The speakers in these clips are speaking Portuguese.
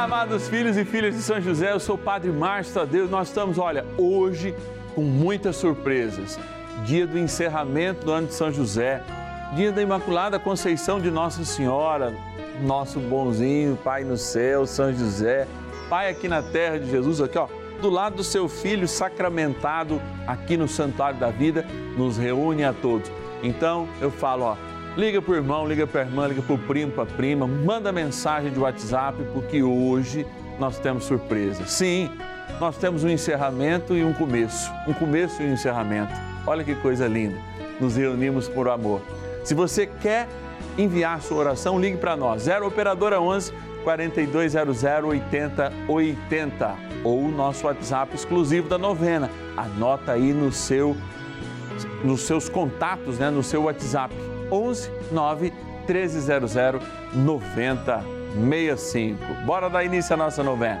Amados filhos e filhas de São José, eu sou o Padre Márcio Tadeu. Nós estamos, olha, hoje com muitas surpresas. Dia do encerramento do ano de São José, dia da Imaculada Conceição de Nossa Senhora, nosso bonzinho Pai no céu, São José, Pai aqui na terra de Jesus, aqui ó, do lado do seu filho sacramentado aqui no Santuário da Vida, nos reúne a todos. Então eu falo, ó, liga para o irmão, liga para a irmã, liga para o primo, para a prima, manda mensagem de WhatsApp, porque hoje nós temos surpresa. Sim, nós temos um encerramento e um começo. Um começo e um encerramento. Olha que coisa linda. Nos reunimos por amor. Se você quer enviar sua oração, ligue para nós. 0 Operadora 11 4200 8080 ou o nosso WhatsApp exclusivo da novena. Anota aí no seu nos seus contatos, né, no seu WhatsApp 11 9 1300 9065. Bora dar início à nossa novena.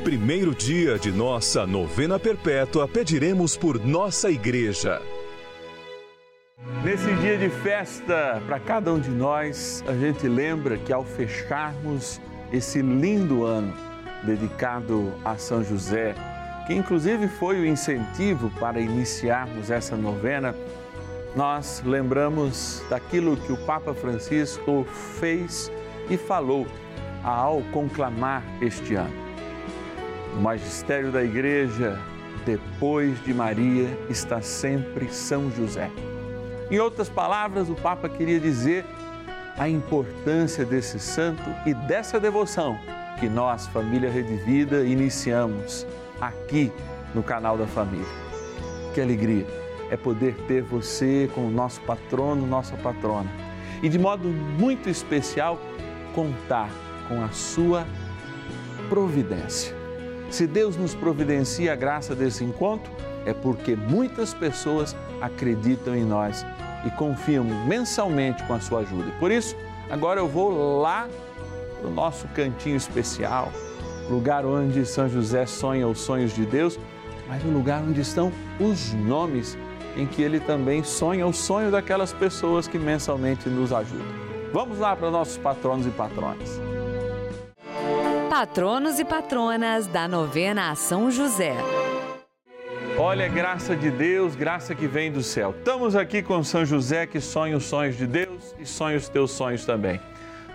primeiro dia de nossa novena perpétua, pediremos por nossa igreja. Nesse dia de festa, para cada um de nós, a gente lembra que ao fecharmos esse lindo ano dedicado a São José, que inclusive foi o incentivo para iniciarmos essa novena, nós lembramos daquilo que o Papa Francisco fez e falou ao conclamar este ano. O magistério da Igreja, depois de Maria, está sempre São José. Em outras palavras, o Papa queria dizer a importância desse santo e dessa devoção que nós, família Rede Vida, iniciamos aqui no canal da família. Que alegria! é poder ter você como nosso patrono, nossa patrona. E de modo muito especial, contar com a sua providência. Se Deus nos providencia a graça desse encontro, é porque muitas pessoas acreditam em nós e confiam mensalmente com a sua ajuda. Por isso, agora eu vou lá para o nosso cantinho especial, lugar onde São José sonha os sonhos de Deus, mas o lugar onde estão os nomes em que ele também sonha o sonho daquelas pessoas que mensalmente nos ajudam. Vamos lá para nossos patronos e patronas. Patronos e patronas da novena a São José. Olha, graça de Deus, graça que vem do céu. Estamos aqui com São José que sonha os sonhos de Deus e sonha os teus sonhos também.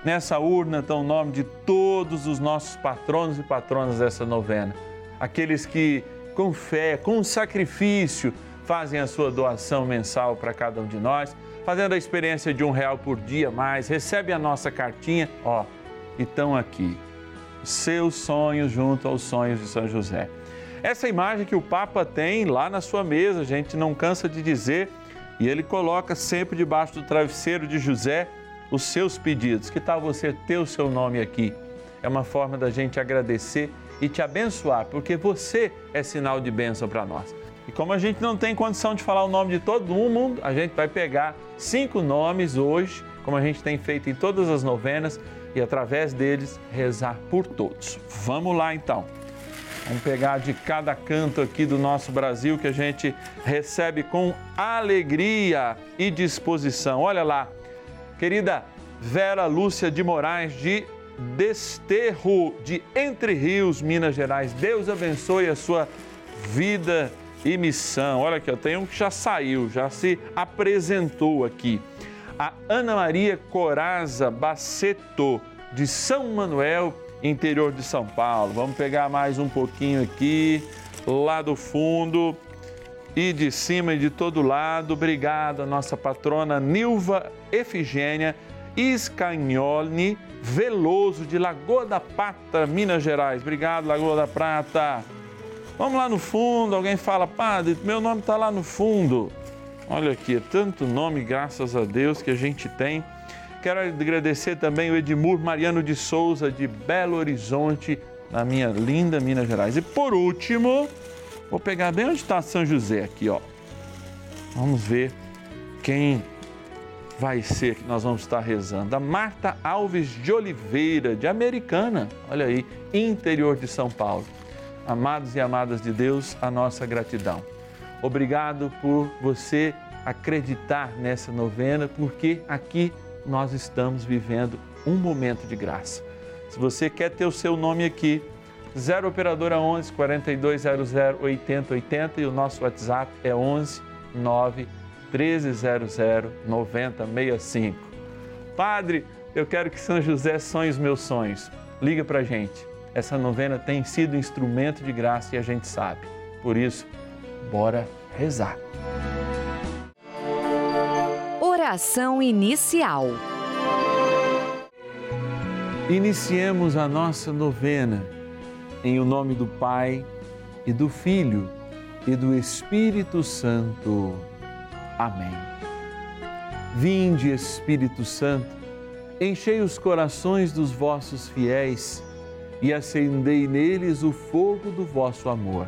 Nessa urna está o nome de todos os nossos patronos e patronas dessa novena. Aqueles que, com fé, com sacrifício, fazem a sua doação mensal para cada um de nós, fazendo a experiência de um real por dia mais, recebe a nossa cartinha, ó, e estão aqui, seus sonhos junto aos sonhos de São José. Essa imagem que o Papa tem lá na sua mesa, a gente não cansa de dizer, e ele coloca sempre debaixo do travesseiro de José os seus pedidos. Que tal você ter o seu nome aqui? É uma forma da gente agradecer e te abençoar, porque você é sinal de bênção para nós. E como a gente não tem condição de falar o nome de todo mundo, a gente vai pegar cinco nomes hoje, como a gente tem feito em todas as novenas, e através deles rezar por todos. Vamos lá então. Vamos pegar de cada canto aqui do nosso Brasil que a gente recebe com alegria e disposição. Olha lá, querida Vera Lúcia de Moraes de Desterro de Entre Rios, Minas Gerais. Deus abençoe a sua vida e missão. Olha aqui, eu tenho um que já saiu, já se apresentou aqui. A Ana Maria Coraza Baceto, de São Manuel, interior de São Paulo. Vamos pegar mais um pouquinho aqui, lá do fundo e de cima e de todo lado. Obrigado, nossa patrona Nilva Efigênia Iscagnoli Veloso, de Lagoa da Prata, Minas Gerais. Obrigado, Lagoa da Prata. Vamos lá no fundo, alguém fala, padre, meu nome está lá no fundo. Olha aqui, é tanto nome, graças a Deus, que a gente tem. Quero agradecer também o Edmur Mariano de Souza, de Belo Horizonte, na minha linda Minas Gerais. E por último, vou pegar bem onde está São José aqui, ó. Vamos ver quem vai ser que nós vamos estar rezando. A Marta Alves de Oliveira, de Americana, olha aí, interior de São Paulo. Amados e amadas de Deus, a nossa gratidão. Obrigado por você acreditar nessa novena, porque aqui nós estamos vivendo um momento de graça. Se você quer ter o seu nome aqui, 0 operadora 11 4200 8080 e o nosso WhatsApp é 11 9 1300 9065. Padre, eu quero que São José sonhe os meus sonhos. Liga pra gente essa novena tem sido instrumento de graça e a gente sabe. Por isso, bora rezar. Oração inicial. Iniciemos a nossa novena em o nome do Pai e do Filho e do Espírito Santo. Amém. Vinde, Espírito Santo, enchei os corações dos vossos fiéis e acendei neles o fogo do vosso amor.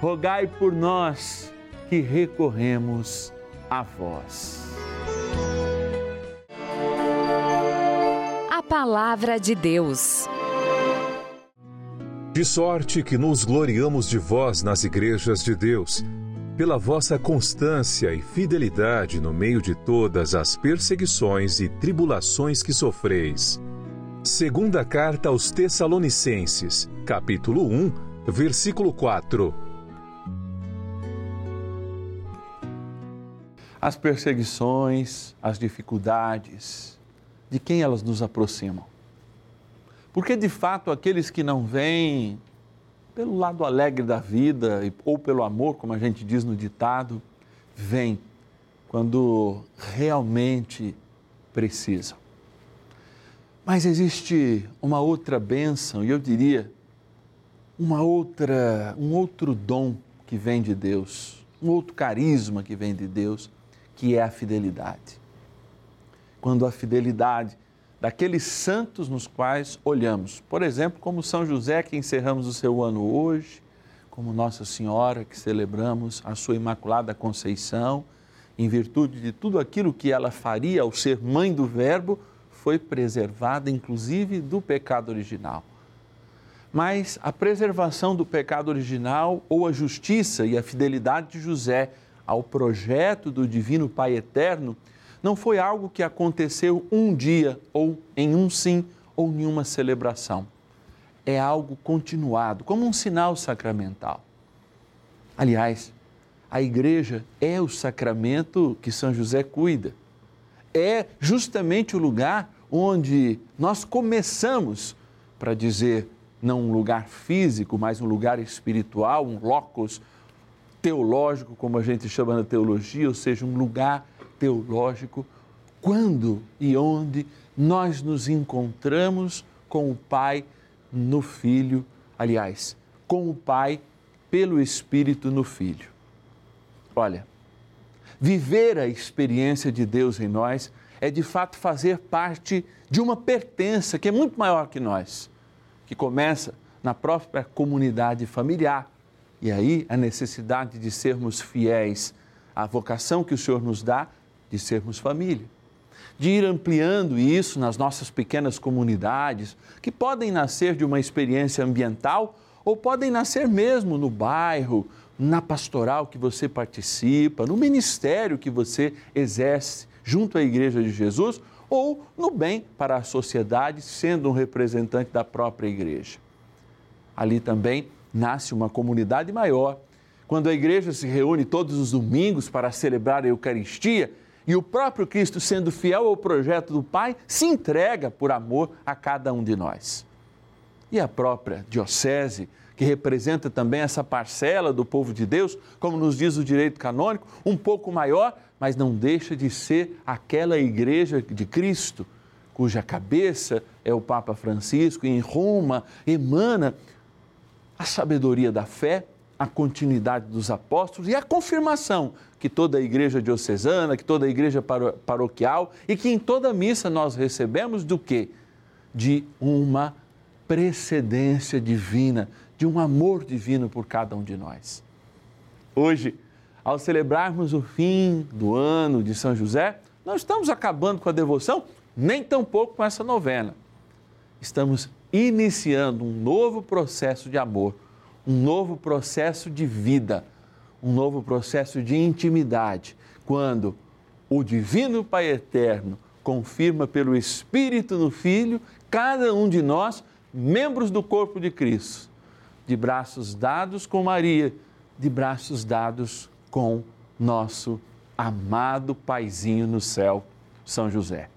rogai por nós que recorremos a vós. A Palavra de Deus. De sorte que nos gloriamos de vós nas igrejas de Deus, pela vossa constância e fidelidade no meio de todas as perseguições e tribulações que sofreis Segunda carta aos Tessalonicenses, capítulo 1, versículo 4. As perseguições, as dificuldades, de quem elas nos aproximam? Porque de fato aqueles que não vêm pelo lado alegre da vida ou pelo amor, como a gente diz no ditado, vêm quando realmente precisam. Mas existe uma outra bênção, e eu diria, uma outra, um outro dom que vem de Deus, um outro carisma que vem de Deus, que é a fidelidade. Quando a fidelidade daqueles santos nos quais olhamos, por exemplo, como São José, que encerramos o seu ano hoje, como Nossa Senhora, que celebramos a sua Imaculada Conceição, em virtude de tudo aquilo que ela faria ao ser mãe do Verbo, foi preservada inclusive do pecado original. Mas a preservação do pecado original ou a justiça e a fidelidade de José ao projeto do Divino Pai Eterno não foi algo que aconteceu um dia ou em um sim ou em uma celebração. É algo continuado, como um sinal sacramental. Aliás, a igreja é o sacramento que São José cuida. É justamente o lugar onde nós começamos, para dizer, não um lugar físico, mas um lugar espiritual, um locus teológico, como a gente chama na teologia, ou seja, um lugar teológico, quando e onde nós nos encontramos com o Pai no Filho, aliás, com o Pai pelo Espírito no Filho. Olha, viver a experiência de Deus em nós é de fato fazer parte de uma pertença que é muito maior que nós, que começa na própria comunidade familiar. E aí a necessidade de sermos fiéis à vocação que o Senhor nos dá de sermos família. De ir ampliando isso nas nossas pequenas comunidades, que podem nascer de uma experiência ambiental ou podem nascer mesmo no bairro, na pastoral que você participa, no ministério que você exerce junto à Igreja de Jesus ou no bem para a sociedade, sendo um representante da própria igreja. Ali também nasce uma comunidade maior. Quando a igreja se reúne todos os domingos para celebrar a Eucaristia, e o próprio Cristo, sendo fiel ao projeto do Pai, se entrega por amor a cada um de nós. E a própria Diocese, que representa também essa parcela do povo de Deus, como nos diz o direito canônico, um pouco maior, mas não deixa de ser aquela igreja de Cristo, cuja cabeça é o Papa Francisco, e em Roma emana a sabedoria da fé, a continuidade dos apóstolos e a confirmação que toda a igreja diocesana, que toda a igreja paroquial e que em toda missa nós recebemos do quê? De uma precedência divina, de um amor divino por cada um de nós. Hoje, ao celebrarmos o fim do ano de São José, não estamos acabando com a devoção, nem tampouco com essa novena. Estamos iniciando um novo processo de amor, um novo processo de vida um novo processo de intimidade, quando o Divino Pai Eterno confirma pelo Espírito no Filho cada um de nós, membros do corpo de Cristo, de braços dados com Maria, de braços dados com nosso amado Paizinho no céu, São José.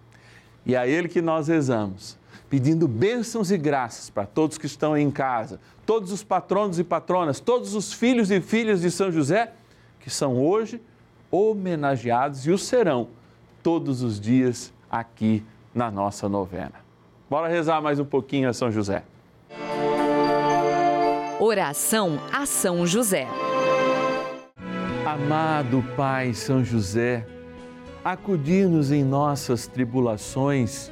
E a Ele que nós rezamos, pedindo bênçãos e graças para todos que estão em casa, todos os patronos e patronas, todos os filhos e filhas de São José, que são hoje homenageados e o serão todos os dias aqui na nossa novena. Bora rezar mais um pouquinho a São José. Oração a São José. Amado Pai São José, acudir-nos em nossas tribulações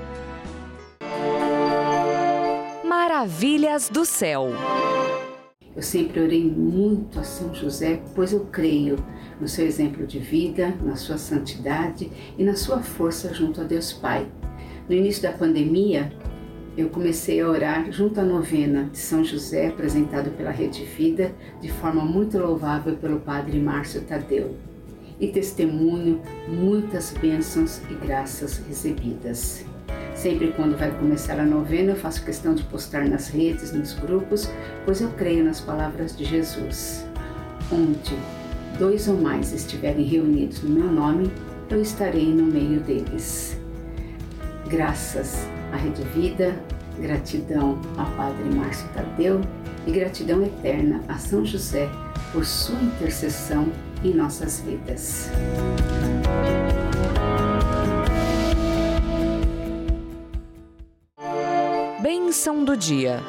Maravilhas do céu. Eu sempre orei muito a São José, pois eu creio no seu exemplo de vida, na sua santidade e na sua força junto a Deus Pai. No início da pandemia, eu comecei a orar junto à novena de São José, apresentado pela Rede Vida, de forma muito louvável pelo Padre Márcio Tadeu. E testemunho muitas bênçãos e graças recebidas. Sempre quando vai começar a novena, eu faço questão de postar nas redes, nos grupos, pois eu creio nas palavras de Jesus. Onde dois ou mais estiverem reunidos no meu nome, eu estarei no meio deles. Graças à Rede Vida, gratidão ao Padre Márcio Tadeu e gratidão eterna a São José por sua intercessão em nossas vidas. Bênção do dia.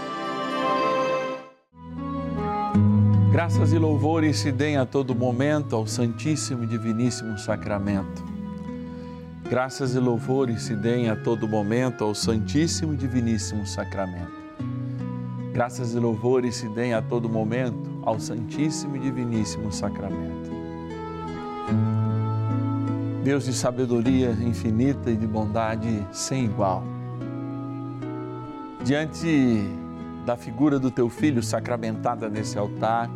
Graças e louvores se deem a todo momento ao Santíssimo e Diviníssimo Sacramento. Graças e louvores se deem a todo momento ao Santíssimo e Diviníssimo Sacramento. Graças e louvores se deem a todo momento ao Santíssimo e Diviníssimo Sacramento. Deus de sabedoria infinita e de bondade sem igual. Diante da figura do teu filho sacramentada nesse altar,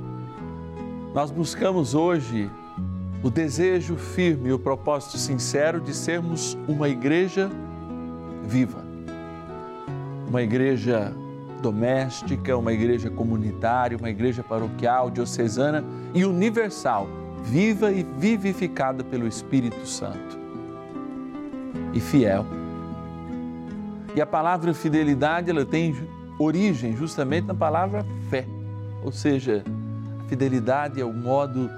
nós buscamos hoje o desejo firme e o propósito sincero de sermos uma igreja viva. Uma igreja doméstica, uma igreja comunitária, uma igreja paroquial, diocesana e universal, viva e vivificada pelo Espírito Santo. E fiel. E a palavra fidelidade, ela tem origem justamente na palavra fé. Ou seja, a fidelidade é o modo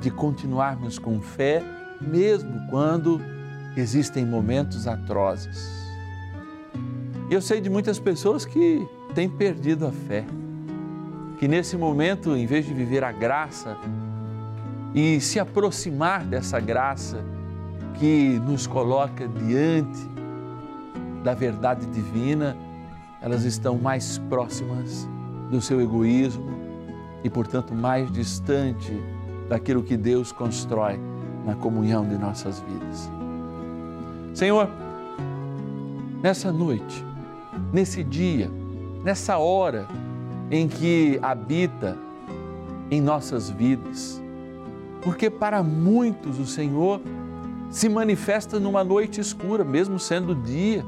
de continuarmos com fé, mesmo quando existem momentos atrozes. E eu sei de muitas pessoas que têm perdido a fé, que nesse momento, em vez de viver a graça e se aproximar dessa graça que nos coloca diante da verdade divina, elas estão mais próximas do seu egoísmo e, portanto, mais distante daquilo que Deus constrói na comunhão de nossas vidas. Senhor, nessa noite, nesse dia, nessa hora em que habita em nossas vidas, porque para muitos o Senhor se manifesta numa noite escura, mesmo sendo dia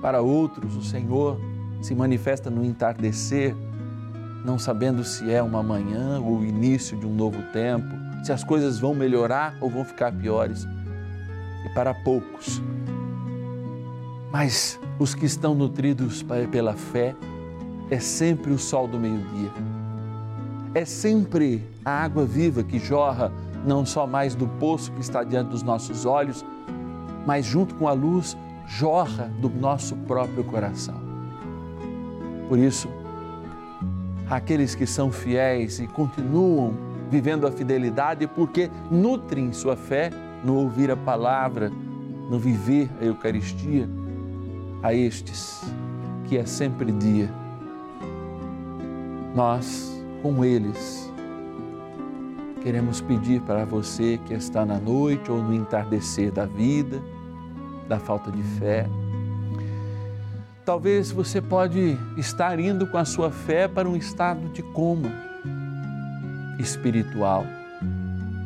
para outros, o Senhor se manifesta no entardecer, não sabendo se é uma manhã ou o início de um novo tempo, se as coisas vão melhorar ou vão ficar piores. E para poucos, mas os que estão nutridos pela fé, é sempre o sol do meio-dia. É sempre a água viva que jorra não só mais do poço que está diante dos nossos olhos, mas junto com a luz jorra do nosso próprio coração. Por isso, àqueles que são fiéis e continuam vivendo a fidelidade porque nutrem sua fé no ouvir a palavra, no viver a Eucaristia, a estes que é sempre dia. Nós, com eles, queremos pedir para você que está na noite ou no entardecer da vida, da falta de fé, talvez você pode estar indo com a sua fé para um estado de coma espiritual.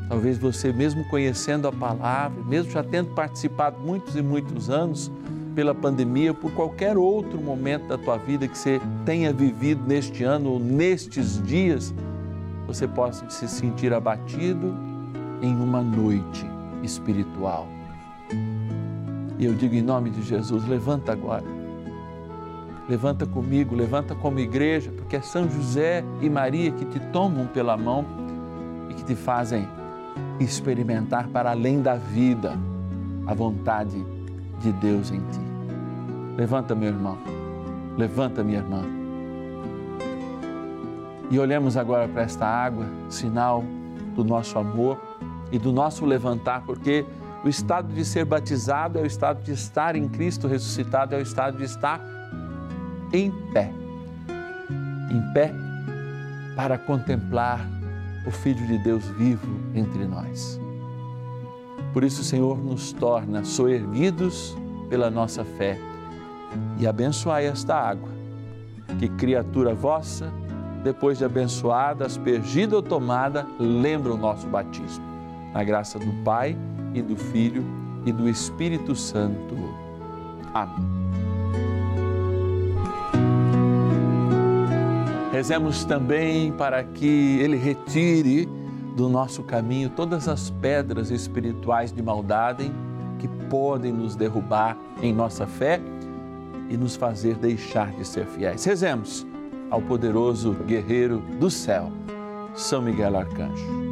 Talvez você mesmo conhecendo a palavra, mesmo já tendo participado muitos e muitos anos pela pandemia, por qualquer outro momento da tua vida que você tenha vivido neste ano ou nestes dias, você possa se sentir abatido em uma noite espiritual. E eu digo em nome de Jesus, levanta agora Levanta comigo, levanta como igreja, porque é São José e Maria que te tomam pela mão e que te fazem experimentar para além da vida a vontade de Deus em ti. Levanta, meu irmão, levanta, minha irmã. E olhemos agora para esta água, sinal do nosso amor e do nosso levantar, porque o estado de ser batizado é o estado de estar em Cristo ressuscitado, é o estado de estar em pé. Em pé para contemplar o Filho de Deus vivo entre nós. Por isso, o Senhor nos torna soerguidos pela nossa fé e abençoai esta água, que criatura vossa, depois de abençoada, aspergida ou tomada, lembra o nosso batismo. Na graça do Pai e do Filho e do Espírito Santo. Amém. Rezemos também para que Ele retire do nosso caminho todas as pedras espirituais de maldade que podem nos derrubar em nossa fé e nos fazer deixar de ser fiéis. Rezemos ao poderoso guerreiro do céu, São Miguel Arcanjo.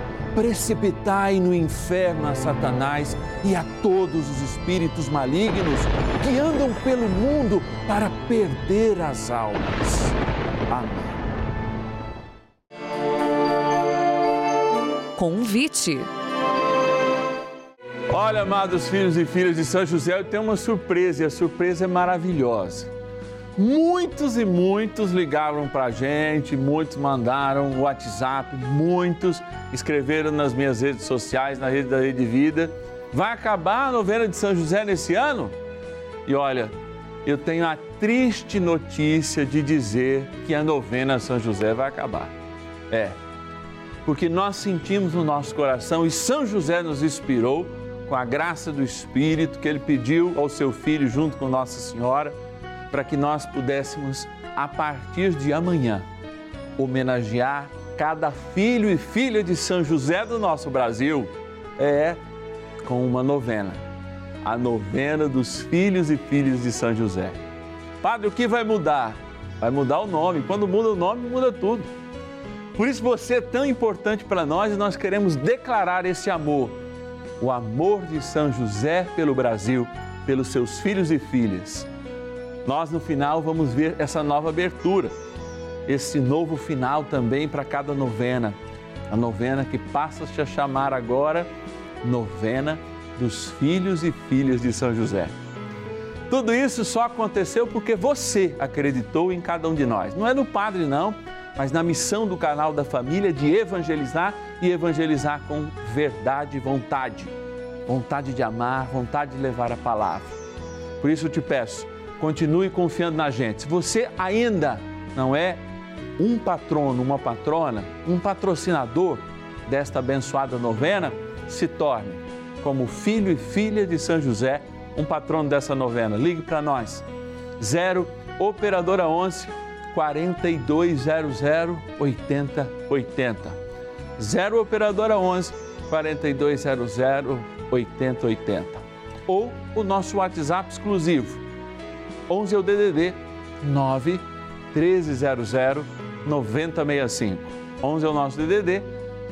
precipitai no inferno a Satanás e a todos os espíritos malignos que andam pelo mundo para perder as almas. Amém. convite. Olha, amados filhos e filhas de São José, eu tenho uma surpresa e a surpresa é maravilhosa. Muitos e muitos ligaram para a gente, muitos mandaram WhatsApp, muitos escreveram nas minhas redes sociais, na rede da Rede Vida. Vai acabar a novena de São José nesse ano? E olha, eu tenho a triste notícia de dizer que a novena São José vai acabar. É, porque nós sentimos no nosso coração e São José nos inspirou com a graça do Espírito que ele pediu ao seu filho junto com Nossa Senhora para que nós pudéssemos a partir de amanhã homenagear cada filho e filha de São José do nosso Brasil é com uma novena, a novena dos filhos e filhas de São José. Padre, o que vai mudar? Vai mudar o nome. Quando muda o nome, muda tudo. Por isso você é tão importante para nós e nós queremos declarar esse amor, o amor de São José pelo Brasil, pelos seus filhos e filhas. Nós no final vamos ver essa nova abertura, esse novo final também para cada novena. A novena que passa-se a chamar agora Novena dos Filhos e Filhas de São José. Tudo isso só aconteceu porque você acreditou em cada um de nós. Não é no padre, não mas na missão do canal da família de evangelizar e evangelizar com verdade e vontade. Vontade de amar, vontade de levar a palavra. Por isso eu te peço, continue confiando na gente. Se você ainda não é um patrono, uma patrona, um patrocinador desta abençoada novena, se torne como filho e filha de São José, um patrono dessa novena. Ligue para nós. 0 operadora 11 4200 8080. 0 operadora 11 4200 8080 ou o nosso WhatsApp exclusivo 11 é o DDD 9 1300 9065. 11 é o nosso DDD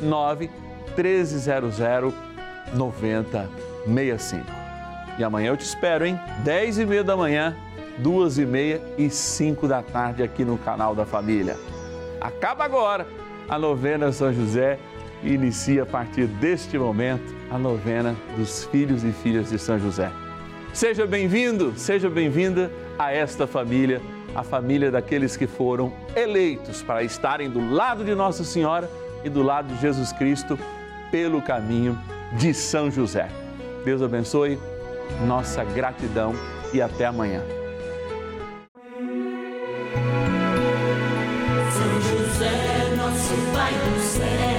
9 1300 9065. E amanhã eu te espero, hein? 10 e meia da manhã, 2 e meia e 5 da tarde aqui no canal da Família. Acaba agora a novena São José e inicia a partir deste momento a novena dos filhos e filhas de São José. Seja bem-vindo, seja bem-vinda a esta família, a família daqueles que foram eleitos para estarem do lado de Nossa Senhora e do lado de Jesus Cristo pelo caminho de São José. Deus abençoe, nossa gratidão e até amanhã. São José, nosso Pai do céu,